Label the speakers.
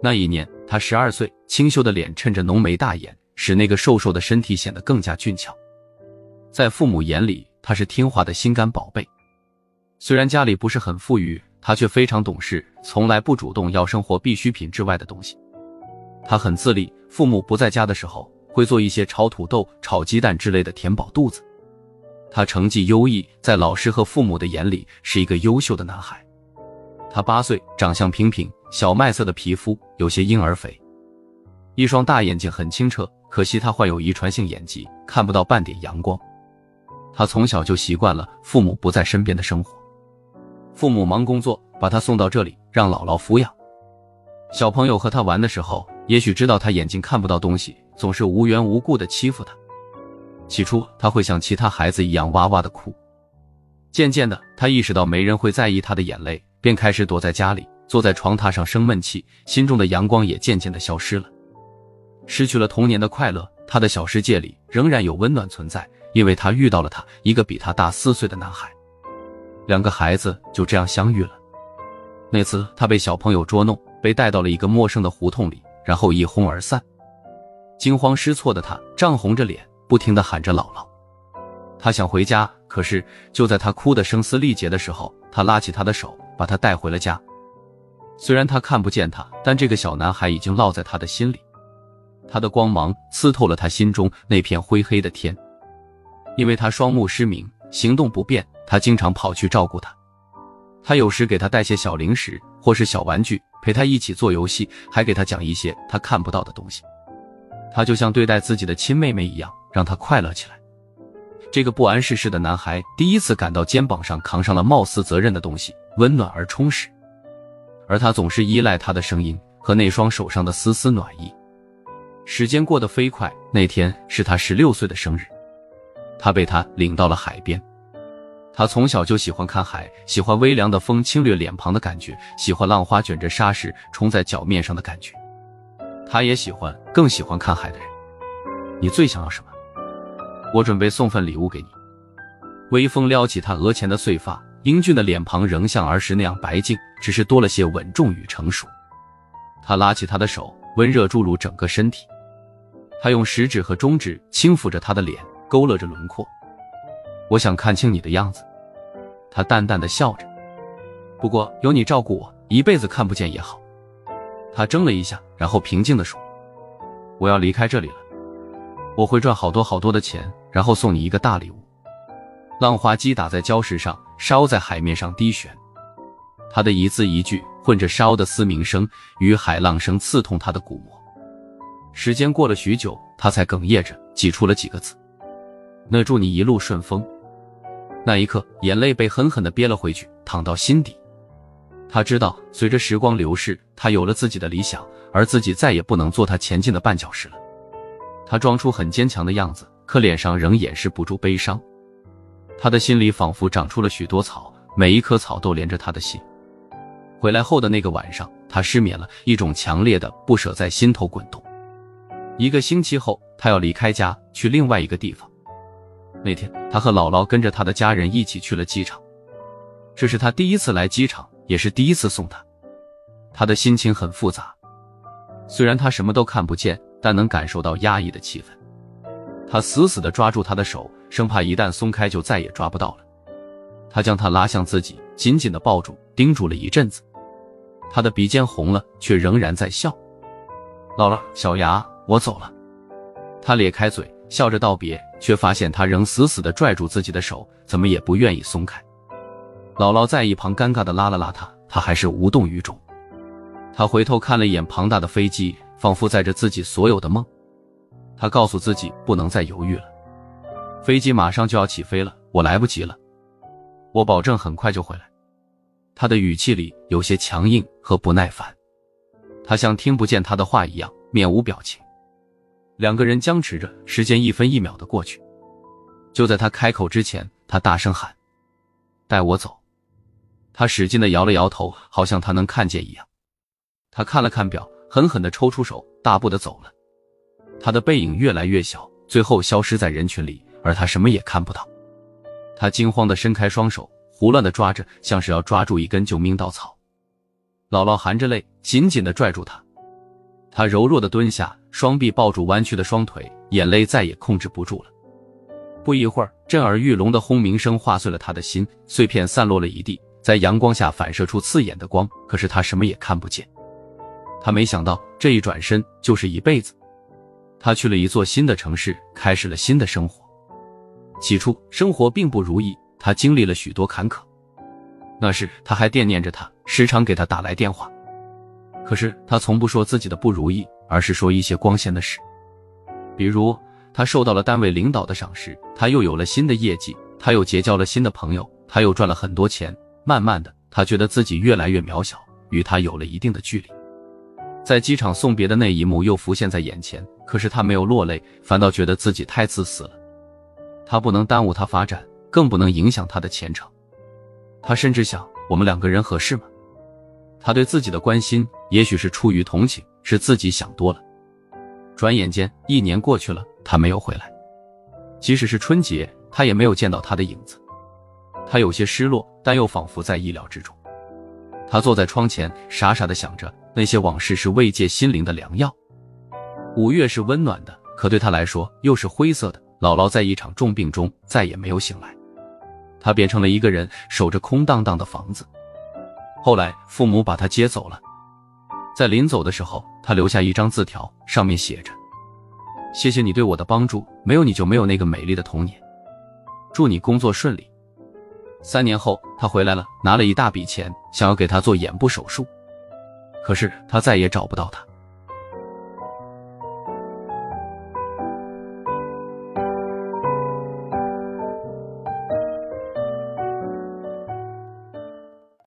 Speaker 1: 那一年他十二岁，清秀的脸衬着浓眉大眼，使那个瘦瘦的身体显得更加俊俏。在父母眼里，他是听话的心肝宝贝。虽然家里不是很富裕，他却非常懂事，从来不主动要生活必需品之外的东西。他很自立，父母不在家的时候，会做一些炒土豆、炒鸡蛋之类的填饱肚子。他成绩优异，在老师和父母的眼里是一个优秀的男孩。他八岁，长相平平，小麦色的皮肤，有些婴儿肥，一双大眼睛很清澈。可惜他患有遗传性眼疾，看不到半点阳光。他从小就习惯了父母不在身边的生活，父母忙工作，把他送到这里让姥姥抚养。小朋友和他玩的时候，也许知道他眼睛看不到东西，总是无缘无故的欺负他。起初他会像其他孩子一样哇哇的哭，渐渐的他意识到没人会在意他的眼泪。便开始躲在家里，坐在床榻上生闷气，心中的阳光也渐渐的消失了。失去了童年的快乐，他的小世界里仍然有温暖存在，因为他遇到了他，一个比他大四岁的男孩。两个孩子就这样相遇了。那次他被小朋友捉弄，被带到了一个陌生的胡同里，然后一哄而散。惊慌失措的他涨红着脸，不停的喊着姥姥。他想回家，可是就在他哭得声嘶力竭的时候，他拉起他的手。把他带回了家。虽然他看不见他，但这个小男孩已经烙在他的心里。他的光芒刺透了他心中那片灰黑的天。因为他双目失明，行动不便，他经常跑去照顾他。他有时给他带些小零食或是小玩具，陪他一起做游戏，还给他讲一些他看不到的东西。他就像对待自己的亲妹妹一样，让他快乐起来。这个不谙世事的男孩第一次感到肩膀上扛上了貌似责任的东西，温暖而充实，而他总是依赖他的声音和那双手上的丝丝暖意。时间过得飞快，那天是他十六岁的生日，他被他领到了海边。他从小就喜欢看海，喜欢微凉的风侵略脸庞的感觉，喜欢浪花卷着沙石冲在脚面上的感觉。他也喜欢，更喜欢看海的人。你最想要什么？我准备送份礼物给你。微风撩起他额前的碎发，英俊的脸庞仍像儿时那样白净，只是多了些稳重与成熟。他拉起他的手，温热注入整个身体。他用食指和中指轻抚着他的脸，勾勒着轮廓。我想看清你的样子。他淡淡的笑着。不过有你照顾我，一辈子看不见也好。他怔了一下，然后平静的说：“我要离开这里了。”我会赚好多好多的钱，然后送你一个大礼物。浪花击打在礁石上，沙鸥在海面上低旋，他的一字一句混着沙鸥的嘶鸣声与海浪声刺痛他的鼓膜。时间过了许久，他才哽咽着挤出了几个字：“那祝你一路顺风。”那一刻，眼泪被狠狠的憋了回去，淌到心底。他知道，随着时光流逝，他有了自己的理想，而自己再也不能做他前进的绊脚石了。他装出很坚强的样子，可脸上仍掩饰不住悲伤。他的心里仿佛长出了许多草，每一棵草都连着他的心。回来后的那个晚上，他失眠了，一种强烈的不舍在心头滚动。一个星期后，他要离开家去另外一个地方。那天，他和姥姥跟着他的家人一起去了机场。这是他第一次来机场，也是第一次送他。他的心情很复杂，虽然他什么都看不见。但能感受到压抑的气氛，他死死地抓住他的手，生怕一旦松开就再也抓不到了。他将他拉向自己，紧紧地抱住，叮嘱了一阵子。他的鼻尖红了，却仍然在笑。姥姥，小牙，我走了。他咧开嘴，笑着道别，却发现他仍死死地拽住自己的手，怎么也不愿意松开。姥姥在一旁尴尬地拉了拉他，他还是无动于衷。他回头看了一眼庞大的飞机。仿佛载着自己所有的梦，他告诉自己不能再犹豫了。飞机马上就要起飞了，我来不及了。我保证很快就回来。他的语气里有些强硬和不耐烦，他像听不见他的话一样面无表情。两个人僵持着，时间一分一秒的过去。就在他开口之前，他大声喊：“带我走！”他使劲的摇了摇头，好像他能看见一样。他看了看表。狠狠地抽出手，大步的走了。他的背影越来越小，最后消失在人群里，而他什么也看不到。他惊慌地伸开双手，胡乱地抓着，像是要抓住一根救命稻草。姥姥含着泪，紧紧地拽住他。他柔弱的蹲下，双臂抱住弯曲的双腿，眼泪再也控制不住了。不一会儿，震耳欲聋的轰鸣声划碎了他的心，碎片散落了一地，在阳光下反射出刺眼的光。可是他什么也看不见。他没想到，这一转身就是一辈子。他去了一座新的城市，开始了新的生活。起初，生活并不如意，他经历了许多坎坷。那时，他还惦念着他，时常给他打来电话。可是，他从不说自己的不如意，而是说一些光鲜的事，比如他受到了单位领导的赏识，他又有了新的业绩，他又结交了新的朋友，他又赚了很多钱。慢慢的，他觉得自己越来越渺小，与他有了一定的距离。在机场送别的那一幕又浮现在眼前，可是他没有落泪，反倒觉得自己太自私了。他不能耽误他发展，更不能影响他的前程。他甚至想，我们两个人合适吗？他对自己的关心，也许是出于同情，是自己想多了。转眼间，一年过去了，他没有回来。即使是春节，他也没有见到他的影子。他有些失落，但又仿佛在意料之中。他坐在窗前，傻傻的想着。那些往事是慰藉心灵的良药。五月是温暖的，可对他来说又是灰色的。姥姥在一场重病中再也没有醒来，他变成了一个人，守着空荡荡的房子。后来父母把他接走了，在临走的时候，他留下一张字条，上面写着：“谢谢你对我的帮助，没有你就没有那个美丽的童年。祝你工作顺利。”三年后，他回来了，拿了一大笔钱，想要给他做眼部手术。可是他再也找不到他。